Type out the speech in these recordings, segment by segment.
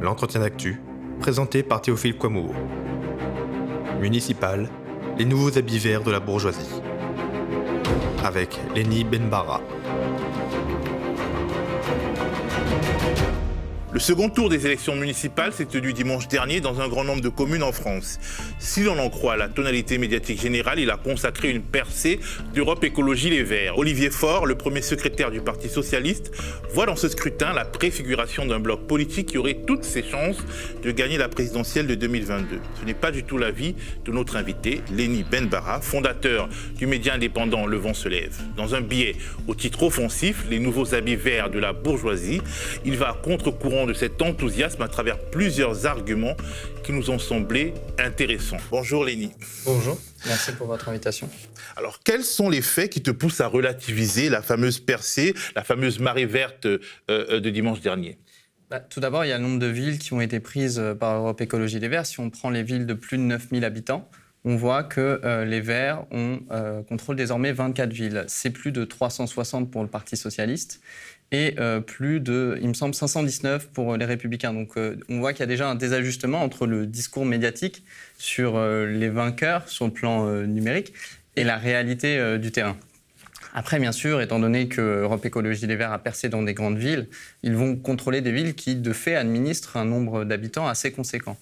l'entretien d'actu, présenté par Théophile Kouamouo. Municipal, les nouveaux habits verts de la bourgeoisie. Avec Lenny Benbara. Le second tour des élections municipales s'est tenu dimanche dernier dans un grand nombre de communes en France. Si l'on en croit la tonalité médiatique générale, il a consacré une percée d'Europe Écologie Les Verts. Olivier Faure, le premier secrétaire du Parti Socialiste, voit dans ce scrutin la préfiguration d'un bloc politique qui aurait toutes ses chances de gagner la présidentielle de 2022. Ce n'est pas du tout l'avis de notre invité, Lenny Benbara, fondateur du média indépendant Le Vent se lève. Dans un billet au titre offensif, Les nouveaux habits verts de la bourgeoisie, il va contre-courant de cet enthousiasme à travers plusieurs arguments qui nous ont semblé intéressants. Bonjour Léni. Bonjour, merci pour votre invitation. Alors, quels sont les faits qui te poussent à relativiser la fameuse percée, la fameuse marée verte euh, euh, de dimanche dernier? Bah, tout d'abord, il y a le nombre de villes qui ont été prises euh, par Europe Écologie Les Verts. Si on prend les villes de plus de 9000 habitants, on voit que les Verts ont, contrôlent désormais 24 villes. C'est plus de 360 pour le Parti socialiste et euh, plus de, il me semble, 519 pour les républicains. Donc euh, on voit qu'il y a déjà un désajustement entre le discours médiatique sur euh, les vainqueurs sur le plan numérique et la réalité du terrain. Après, bien sûr, étant donné que Europe Écologie Les Verts a percé dans des grandes villes, ils vont contrôler des villes qui, de fait, administrent un nombre d'habitants assez conséquent.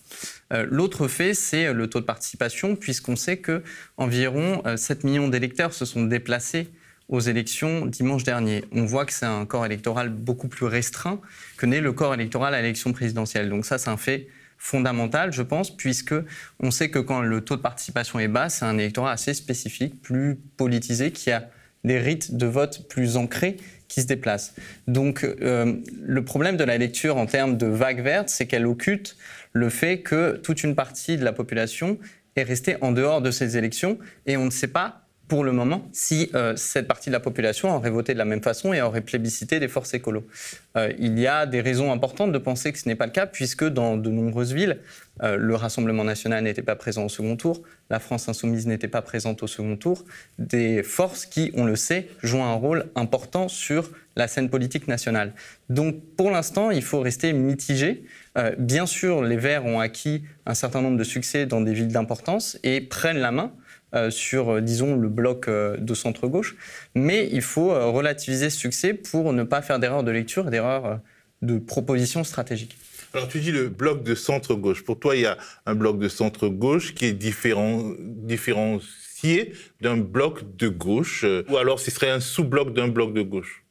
L'autre fait, c'est le taux de participation, puisqu'on sait que environ 7 millions d'électeurs se sont déplacés aux élections dimanche dernier. On voit que c'est un corps électoral beaucoup plus restreint que n'est le corps électoral à l'élection présidentielle. Donc ça, c'est un fait fondamental, je pense, puisque on sait que quand le taux de participation est bas, c'est un électorat assez spécifique, plus politisé, qui a des rites de vote plus ancrés qui se déplacent. Donc euh, le problème de la lecture en termes de vague verte, c'est qu'elle occulte le fait que toute une partie de la population est restée en dehors de ces élections et on ne sait pas pour le moment, si euh, cette partie de la population aurait voté de la même façon et aurait plébiscité des forces écolo. Euh, il y a des raisons importantes de penser que ce n'est pas le cas, puisque dans de nombreuses villes, euh, le Rassemblement national n'était pas présent au second tour, la France insoumise n'était pas présente au second tour, des forces qui, on le sait, jouent un rôle important sur la scène politique nationale. Donc pour l'instant, il faut rester mitigé. bien sûr, les Verts ont acquis un certain nombre de succès dans des villes d'importance et prennent la main euh, sur, euh, disons, le bloc euh, de centre-gauche. Mais il faut relativiser ce succès pour ne pas faire d'erreurs de lecture et d'erreurs de proposition stratégique. Alors tu dis le bloc de centre-gauche. Pour toi, il y a un bloc de centre-gauche qui est différencié d'un bloc de gauche, ou alors ce serait un sous-bloc d'un bloc de gauche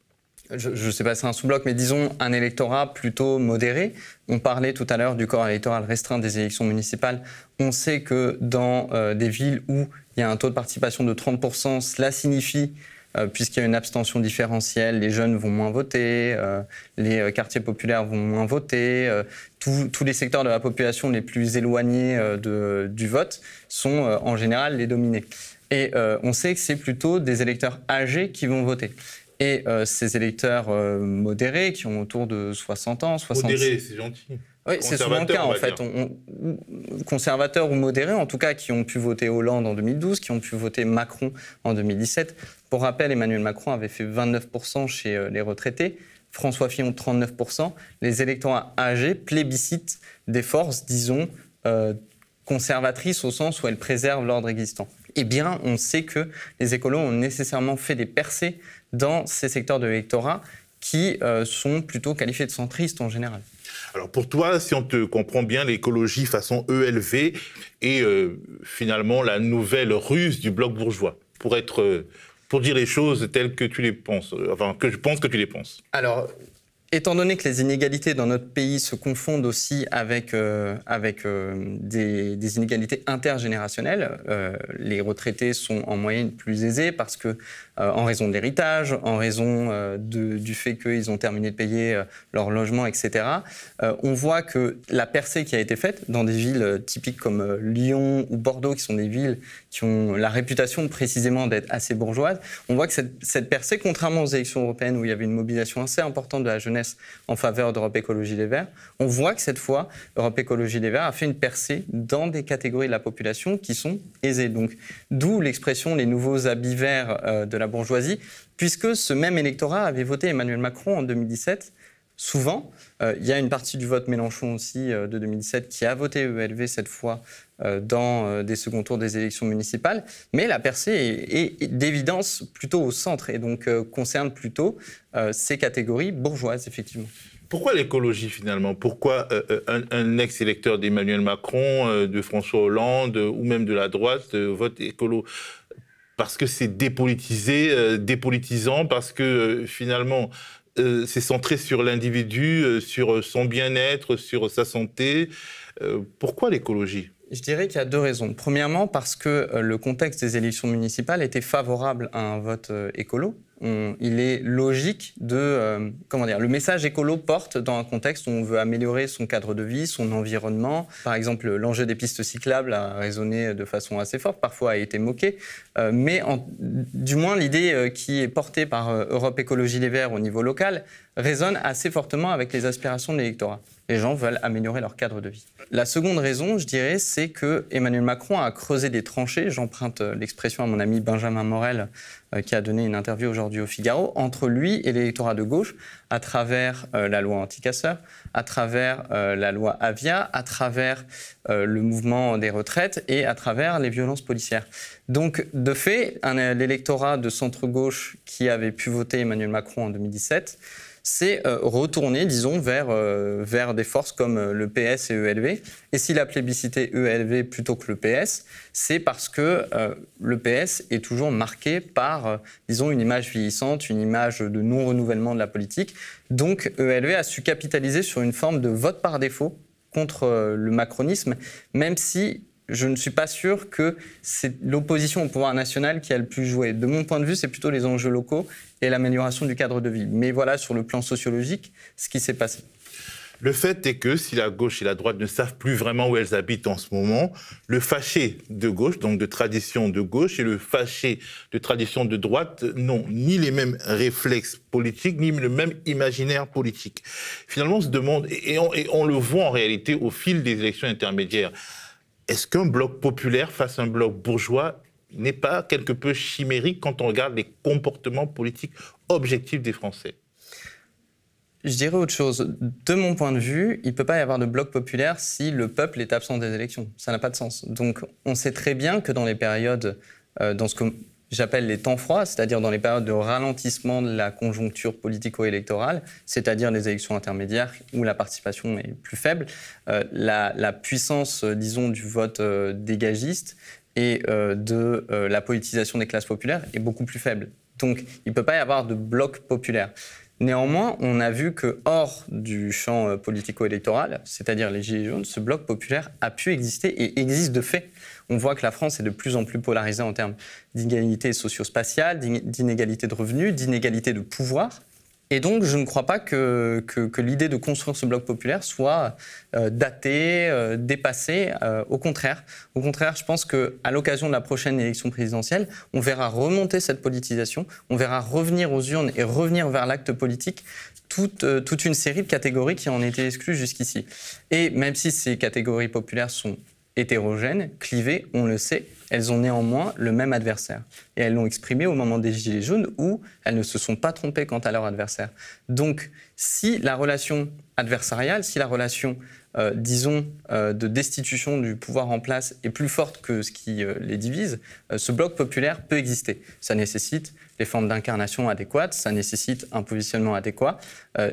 je ne sais pas si c'est un sous-bloc, mais disons un électorat plutôt modéré. On parlait tout à l'heure du corps électoral restreint des élections municipales. On sait que dans des villes où il y a un taux de participation de 30%. Cela signifie euh, puisqu'il y a une abstention différentielle, les jeunes vont moins voter, euh, les euh, quartiers populaires vont moins voter, tous les secteurs de la population les plus éloignés du vote sont en général les dominés. Et on sait que c'est plutôt des électeurs âgés qui vont voter. Et ces électeurs modérés, qui ont autour de 60 ans, 60 Modérés, c'est gentil. Oui, c'est souvent le cas en fait. conservateurs ou modérés, en tout cas, qui ont pu voter Hollande en 2012, qui ont pu voter Macron en 2017. Pour rappel, Emmanuel Macron avait fait 29% chez euh, les retraités. François Fillon, 39%. Les électorats âgés plébiscitent des forces, disons, euh, conservatrices au sens où elles préservent l'ordre existant. Eh bien, on sait que les écolos ont nécessairement fait des percées dans ces secteurs de l'électorat qui euh, sont plutôt qualifiés de centristes en général. Alors pour toi, si on te comprend bien, l'écologie façon ELV est euh, finalement la nouvelle ruse du bloc bourgeois, pour être, euh, pour dire les choses telles que tu les penses, enfin que je pense que tu les penses. Alors Étant donné que les inégalités dans notre pays se confondent aussi avec, euh, avec euh, des, inégalités intergénérationnelles, euh, les retraités sont en moyenne plus aisés parce que, en raison de l'héritage, en raison du fait qu'ils ont terminé de payer leur logement, etc., on voit que la percée qui a été faite dans des villes typiques comme Lyon ou Bordeaux, qui sont des villes qui ont la réputation précisément d'être assez bourgeoises, on voit que cette, cette percée, contrairement aux élections européennes où il y avait une mobilisation assez importante de la jeunesse, en faveur d'Europe Écologie Les Verts, on voit que cette fois, Europe Écologie Les Verts a fait une percée dans des catégories de la population qui sont aisées. Donc, d'où l'expression les nouveaux habits verts euh, de la bourgeoisie, puisque ce même électorat avait voté Emmanuel Macron en 2017 souvent. Euh, il y a une partie du vote Mélenchon aussi de 2017 qui a voté ELV cette fois dans des second tours des élections municipales, mais la percée est, d'évidence plutôt au centre et donc concerne plutôt ces catégories bourgeoises, effectivement. Pourquoi l'écologie finalement? Pourquoi un, ex-électeur d'Emmanuel Macron, de François Hollande ou même de la droite vote écolo? Parce que c'est dépolitisé, euh, dépolitisant, parce que euh, finalement euh, c'est centré sur l'individu, sur son bien-être, sur sa santé. pourquoi l'écologie? Je dirais qu'il y a deux raisons. Premièrement, parce que le contexte des élections municipales était favorable à un vote écolo il est logique de... Euh, comment dire Le message écolo porte dans un contexte où on veut améliorer son cadre de vie, son environnement. Par exemple, l'enjeu des pistes cyclables a résonné de façon assez forte, parfois a été moqué. Euh, mais du moins, l'idée euh, qui est portée par Europe Écologie Les Verts au niveau local résonne assez fortement avec les aspirations de l'électorat. Les gens veulent améliorer leur cadre de vie. La seconde raison, je dirais, c'est que Emmanuel Macron a creusé des tranchées, j'emprunte l'expression à mon ami Benjamin Morel, euh, qui a donné une interview aujourd'hui au Figaro, entre lui et l'électorat de gauche, à travers euh, la loi anti-casseurs, à travers euh, la loi Avia, à travers le mouvement des retraites et à travers les violences policières. Donc, de fait, l'électorat de centre-gauche qui avait pu voter Emmanuel Macron en 2017, c'est euh, retourner, disons, vers, euh, vers des forces comme euh, le PS et ELV. Et s'il a plébiscité ELV plutôt que le PS, c'est parce que le PS est toujours marqué par, disons, une image vieillissante, une image de non-renouvellement de la politique. Donc ELV a su capitaliser sur une forme de vote par défaut contre le macronisme, même si je ne suis pas sûr que c'est l'opposition au pouvoir national qui a le plus joué. De mon point de vue, c'est plutôt les enjeux locaux et l'amélioration du cadre de vie. Mais voilà, sur le plan sociologique, ce qui s'est passé. Le fait est que si la gauche et la droite ne savent plus vraiment où elles habitent en ce moment, le fâché de gauche, donc de tradition de gauche, et le fâché de tradition de droite n'ont ni les mêmes réflexes politiques, ni le même imaginaire politique. Finalement, on se demande, et on, et on le voit en réalité au fil des élections intermédiaires, est-ce qu'un bloc populaire face à un bloc bourgeois n'est pas quelque peu chimérique quand on regarde les comportements politiques objectifs des Français? Je dirais autre chose. De mon point de vue, il ne peut pas y avoir de bloc populaire si le peuple est absent des élections. Ça n'a pas de sens. Donc on sait très bien que dans les périodes, euh, dans ce que j'appelle les temps froids, c'est-à-dire dans les périodes de ralentissement de la conjoncture politico-électorale, c'est-à-dire les élections intermédiaires où la participation est plus faible, euh, la, puissance, euh, disons, du vote euh, dégagiste et de la politisation des classes populaires est beaucoup plus faible. Donc, il ne peut pas y avoir de bloc populaire. Néanmoins, on a vu que hors du champ politico-électoral, c'est-à-dire les Gilets jaunes, ce bloc populaire a pu exister et existe de fait on voit que la France est de plus en plus polarisée en termes d'inégalité socio-spatiale, d'inégalité de revenus, d'inégalité de pouvoir. Et donc, je ne crois pas que, que, l'idée de construire ce bloc populaire soit euh, datée, euh, dépassée. Euh, au contraire, au contraire, je pense qu'à l'occasion de la prochaine élection présidentielle, on verra remonter cette politisation, on verra revenir aux urnes et revenir vers l'acte politique toute, toute une série de catégories qui en étaient exclues jusqu'ici. Et même si ces catégories populaires sont hétérogènes, clivées, on le sait, elles ont néanmoins le même adversaire. Et elles l'ont exprimé au moment des Gilets jaunes où elles ne se sont pas trompées quant à leur adversaire. Donc, si la relation adversariale, si la relation, euh, disons, euh, de destitution du pouvoir en place est plus forte que ce qui euh, les divise, ce bloc populaire peut exister. Ça nécessite les formes d'incarnation adéquates, ça nécessite un positionnement adéquat.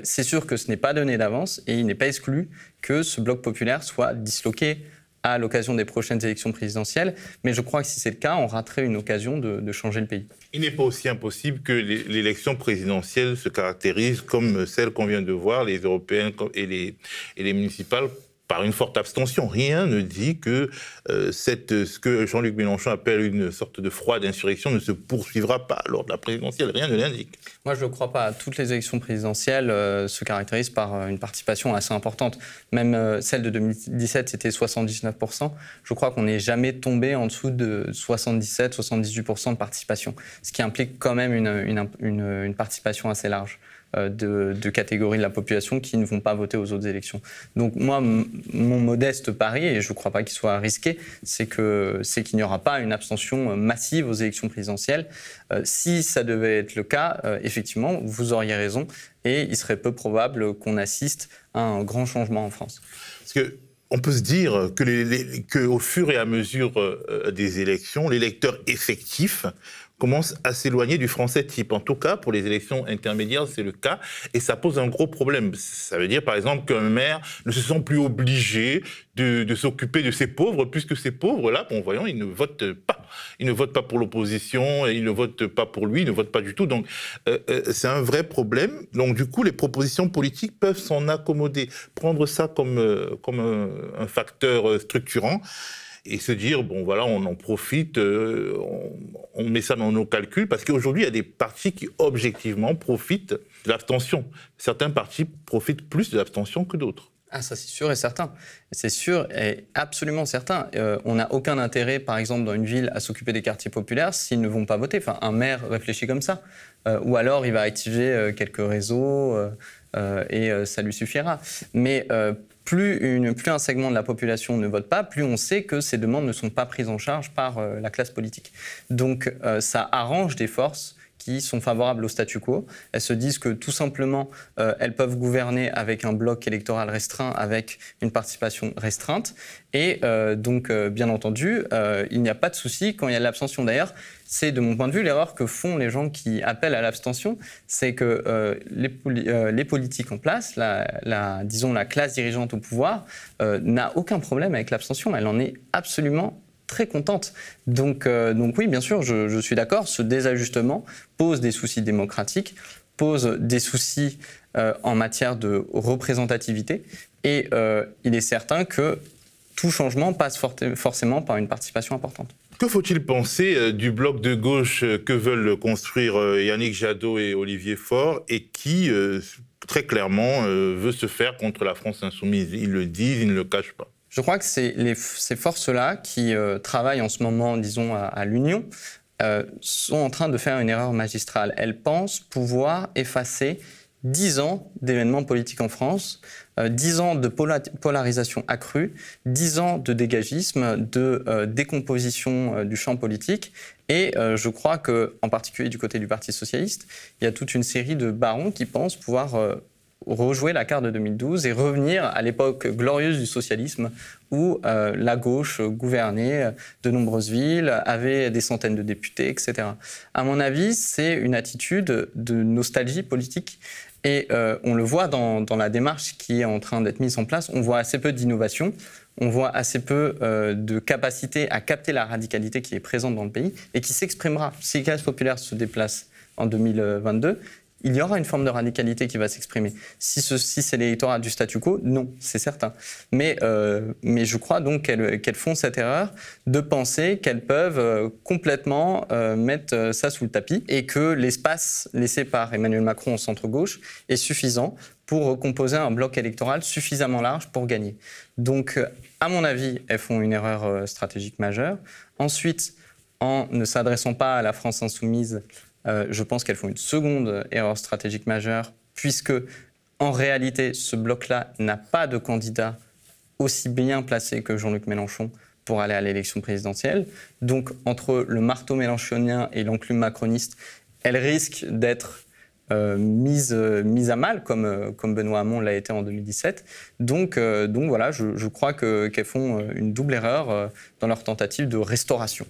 C'est sûr que ce n'est pas donné d'avance et il n'est pas exclu que ce bloc populaire soit disloqué à l'occasion des prochaines élections présidentielles. Mais je crois que si c'est le cas, on raterait une occasion de, changer le pays. Il n'est pas aussi impossible que l'élection présidentielle se caractérise comme celle qu'on vient de voir, les européennes et les, et les municipales, par une forte abstention. Rien ne dit que euh, cette, ce que Jean-Luc Mélenchon appelle une sorte de froide insurrection ne se poursuivra pas lors de la présidentielle. Rien ne l'indique. Moi, je ne crois pas. Toutes les élections présidentielles euh, se caractérisent par euh, une participation assez importante. Même celle de 2017, c'était 79%. Je crois qu'on n'est jamais tombé en dessous de 77-78% de participation, ce qui implique quand même une, une, participation assez large. De, catégories de la population qui ne vont pas voter aux autres élections. Donc moi, mon modeste pari, et je ne crois pas qu'il soit risqué, c'est qu'il n'y aura pas une abstention massive aux élections présidentielles. si ça devait être le cas, effectivement, vous auriez raison, et il serait peu probable qu'on assiste à un grand changement en France. Parce que on peut se dire que, les, au fur et à mesure euh, des élections, l'électeur effectif commence à s'éloigner du français type. En tout cas, pour les élections intermédiaires, c'est le cas, et ça pose un gros problème. Ça veut dire, par exemple, qu'un maire ne se sent plus obligé de, s'occuper de ces pauvres, puisque ces pauvres-là, bon, voyons, ils ne votent pas. Ils ne votent pas pour l'opposition, ils ne votent pas pour lui, ils ne votent pas du tout. Donc, euh, euh, c'est un vrai problème. Donc, du coup, les propositions politiques peuvent s'en accommoder, prendre ça comme, euh, comme un facteur structurant et se dire, bon voilà, on en profite, euh, on, met ça dans nos calculs, parce qu'aujourd'hui, il y a des partis qui, objectivement, profitent de l'abstention. Certains partis profitent plus de l'abstention que d'autres. Ah, ça c'est sûr et certain. C'est sûr et absolument certain. Euh, on n'a aucun intérêt, par exemple, dans une ville, à s'occuper des quartiers populaires s'ils ne vont pas voter. Enfin, un maire réfléchit comme ça. Euh, ou alors, il va activer quelques réseaux et ça lui suffira. Mais plus, un segment de la population ne vote pas, plus on sait que ces demandes ne sont pas prises en charge par euh, la classe politique. Donc euh, ça arrange des forces qui sont favorables au statu quo. Elles se disent que tout simplement, euh, elles peuvent gouverner avec un bloc électoral restreint, avec une participation restreinte. Et euh, donc, euh, bien entendu, il n'y a pas de souci quand il y a l'abstention. D'ailleurs, c'est de mon point de vue l'erreur que font les gens qui appellent à l'abstention, c'est que les, politiques en place, la, la, disons la classe dirigeante au pouvoir, n'a aucun problème avec l'abstention. Elle en est absolument très contente. Donc, euh, donc oui, bien sûr, je, suis d'accord, ce désajustement pose des soucis démocratiques, pose des soucis euh, en matière de représentativité, et euh, il est certain que tout changement passe forcément par une participation importante. Que faut-il penser du bloc de gauche que veulent construire Yannick Jadot et Olivier Faure et qui, très clairement, veut se faire contre la France insoumise? Ils le disent, ils ne le cachent pas. Je crois que ces forces-là qui euh, travaillent en ce moment, disons, à, l'Union, euh, sont en train de faire une erreur magistrale. Elles pensent pouvoir effacer dix ans d'événements politiques en France, euh, dix ans de polarisation accrue, dix ans de dégagisme, de décomposition du champ politique. Et je crois que, en particulier du côté du Parti socialiste, il y a toute une série de barons qui pensent pouvoir rejouer la carte de 2012 et revenir à l'époque glorieuse du socialisme où euh, la gauche gouvernait de nombreuses villes, avait des centaines de députés, etc. À mon avis, c'est une attitude de nostalgie politique. Et euh, on le voit dans, la démarche qui est en train d'être mise en place. On voit assez peu d'innovation, on voit assez peu euh, de capacité à capter la radicalité qui est présente dans le pays et qui s'exprimera. Si les classes populaires se déplacent en 2022, il y aura une forme de radicalité qui va s'exprimer. Si, c'est l'électorat du statu quo, non, c'est certain. Mais, euh, je crois donc qu'elles font cette erreur de penser qu'elles peuvent euh, complètement euh, mettre ça sous le tapis et que l'espace laissé par Emmanuel Macron au centre-gauche est suffisant pour composer un bloc électoral suffisamment large pour gagner. Donc, à mon avis, elles font une erreur stratégique majeure. Ensuite, en ne s'adressant pas à la France insoumise, euh, je pense qu'elles font une seconde erreur stratégique majeure, puisque en réalité, ce bloc-là n'a pas de candidat aussi bien placé que Jean-Luc Mélenchon pour aller à l'élection présidentielle. Donc, entre le marteau mélenchonien et l'enclume macroniste, elle risque d'être euh, mise, mise, à mal, comme, comme Benoît Hamon l'a été en 2017. Donc, euh, donc voilà, je crois qu'elles font une double erreur dans leur tentative de restauration.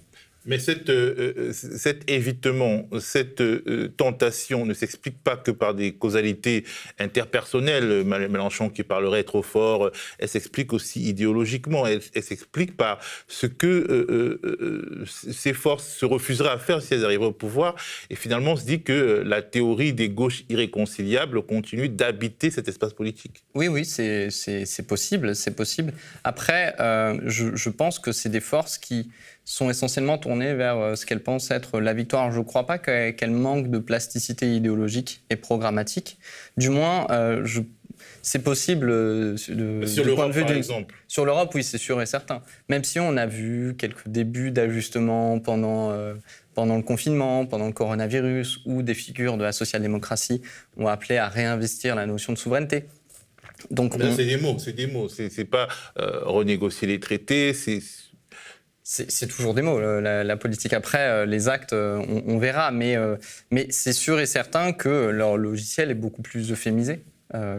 Mais cette, euh, euh, cet évitement, cette euh, tentation ne s'explique pas que par des causalités interpersonnelles. Mélenchon qui parlerait trop fort, elle s'explique aussi idéologiquement. Elle, s'explique par ce que ces forces se refuseraient à faire si elles arrivaient au pouvoir. Et finalement, on se dit que la théorie des gauches irréconciliables continue d'habiter cet espace politique. Oui, oui, c'est possible, c'est possible. Après, je, je pense que c'est des forces qui sont essentiellement tournées vers euh, ce qu'elles pensent être la victoire. Je ne crois pas qu'elles manquent de plasticité idéologique et programmatique. Du moins, euh, je C'est possible de, sur l'Europe, par exemple. Sur l'Europe, oui, c'est sûr et certain. Même si on a vu quelques débuts d'ajustement pendant pendant le confinement, pendant le coronavirus, où des figures de la social-démocratie ont appelé à réinvestir la notion de souveraineté. Donc, c'est des mots, c'est des mots. C'est pas euh, renégocier les traités, c'est c'est toujours des mots, la, politique. Après, euh, les actes, euh, on, verra. Mais, mais c'est sûr et certain que leur logiciel est beaucoup plus euphémisé.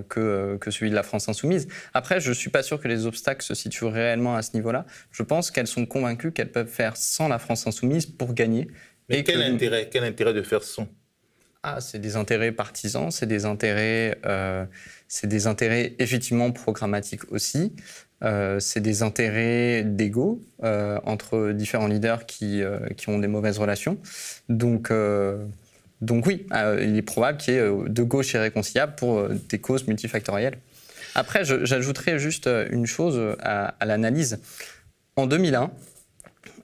que, que, celui de la France insoumise. Après, je ne suis pas sûr que les obstacles se situent réellement à ce niveau-là. Je pense qu'elles sont convaincues qu'elles peuvent faire sans la France insoumise pour gagner. Mais quel, intérêt, quel intérêt de faire sans? Ah, c'est des intérêts partisans, c'est des intérêts, euh, c'est des intérêts effectivement programmatiques aussi. Euh, c'est des intérêts d'ego euh, entre différents leaders qui, qui, ont des mauvaises relations. Donc, donc oui, il est probable qu'il y ait de gauche irréconciliable pour des causes multifactorielles. Après, j'ajouterais juste une chose à, à l'analyse. En 2001,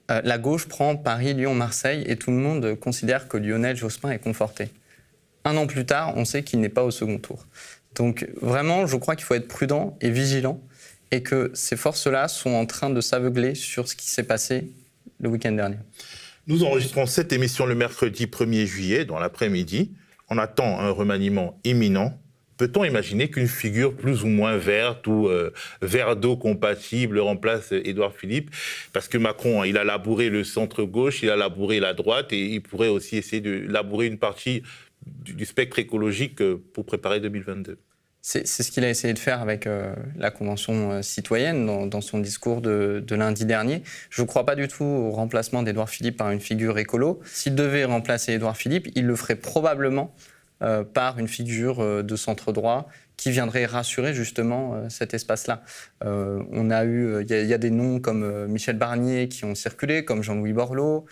la gauche prend Paris, Lyon, Marseille et tout le monde considère que Lionel Jospin est conforté. Un an plus tard, on sait qu'il n'est pas au second tour. Donc vraiment, je crois qu'il faut être prudent et vigilant et que ces forces-là sont en train de s'aveugler sur ce qui s'est passé le week-end dernier. Nous enregistrons cette émission le mercredi 1er juillet, dans l'après-midi. On attend un remaniement imminent. Peut-on imaginer qu'une figure plus ou moins verte ou euh, vert d'eau compatible remplace Édouard Philippe? Parce que Macron, il a labouré le centre-gauche, il a labouré la droite et il pourrait aussi essayer de labourer une partie du, spectre écologique euh, pour préparer 2022. C'est ce qu'il a essayé de faire avec euh, la Convention euh, citoyenne dans, son discours de, lundi dernier. Je ne crois pas du tout au remplacement d'Édouard Philippe par une figure écolo. S'il devait remplacer Édouard Philippe, il le ferait probablement par une figure de centre droit qui viendrait rassurer justement cet espace-là. on a eu, il y, a des noms comme Michel Barnier qui ont circulé, comme Jean-Louis Borloo,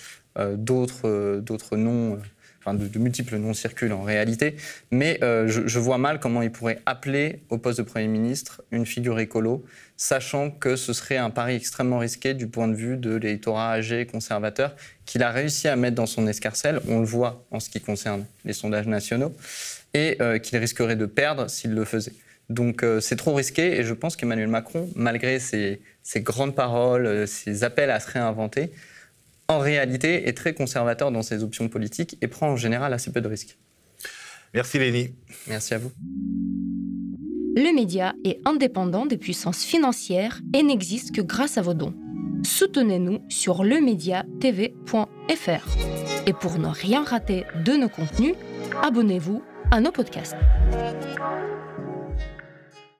d'autres noms enfin de, multiples noms circulent en réalité, mais euh, je, vois mal comment il pourrait appeler au poste de Premier ministre une figure écolo, sachant que ce serait un pari extrêmement risqué du point de vue de l'électorat âgé conservateur qu'il a réussi à mettre dans son escarcelle, on le voit en ce qui concerne les sondages nationaux, et euh, qu'il risquerait de perdre s'il le faisait. Donc euh, c'est trop risqué et je pense qu'Emmanuel Macron, malgré ses, ses, grandes paroles, ses appels à se réinventer, en réalité, est très conservateur dans ses options politiques et prend en général assez peu de risques. Merci Lénie. Merci à vous. Le média est indépendant des puissances financières et n'existe que grâce à vos dons. Soutenez-nous sur lemediatv.fr. Et pour ne rien rater de nos contenus, abonnez-vous à nos podcasts.